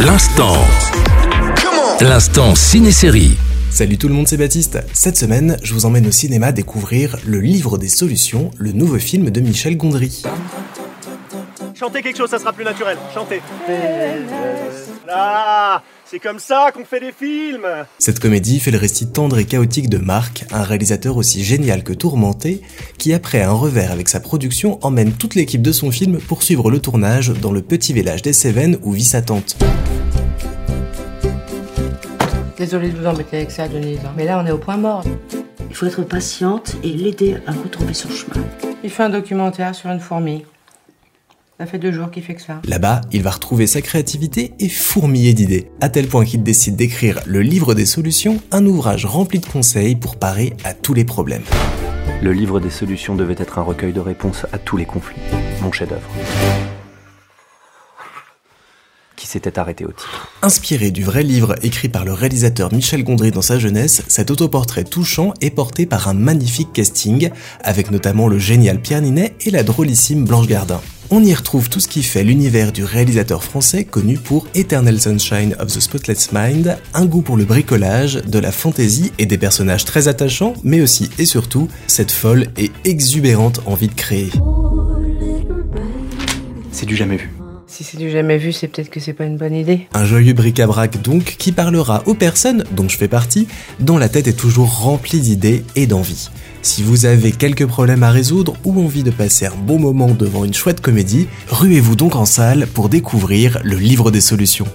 L'instant. L'instant ciné-série. Salut tout le monde, c'est Baptiste. Cette semaine, je vous emmène au cinéma découvrir Le Livre des Solutions, le nouveau film de Michel Gondry. Chantez quelque chose, ça sera plus naturel. Chantez. Ah, c'est comme ça qu'on fait des films. Cette comédie fait le récit tendre et chaotique de Marc, un réalisateur aussi génial que tourmenté, qui après un revers avec sa production emmène toute l'équipe de son film pour suivre le tournage dans le petit village des Cévennes où vit sa tante. Désolée de vous embêter avec ça, Denise, hein. mais là on est au point mort. Il faut être patiente et l'aider à retrouver son chemin. Il fait un documentaire sur une fourmi. Ça fait deux jours qu'il fait que ça. Là-bas, il va retrouver sa créativité et fourmiller d'idées, à tel point qu'il décide d'écrire Le Livre des Solutions, un ouvrage rempli de conseils pour parer à tous les problèmes. Le livre des solutions devait être un recueil de réponses à tous les conflits. Mon chef-d'œuvre. Qui s'était arrêté au titre. Inspiré du vrai livre écrit par le réalisateur Michel Gondry dans sa jeunesse, cet autoportrait touchant est porté par un magnifique casting, avec notamment le génial Pierre Ninet et la drôlissime Blanche Gardin. On y retrouve tout ce qui fait l'univers du réalisateur français connu pour Eternal Sunshine of the Spotless Mind, un goût pour le bricolage, de la fantaisie et des personnages très attachants, mais aussi et surtout cette folle et exubérante envie de créer. C'est du jamais vu. Si c'est du jamais vu, c'est peut-être que c'est pas une bonne idée. Un joyeux bric-à-brac donc qui parlera aux personnes, dont je fais partie, dont la tête est toujours remplie d'idées et d'envie. Si vous avez quelques problèmes à résoudre ou envie de passer un bon moment devant une chouette comédie, ruez-vous donc en salle pour découvrir le livre des solutions.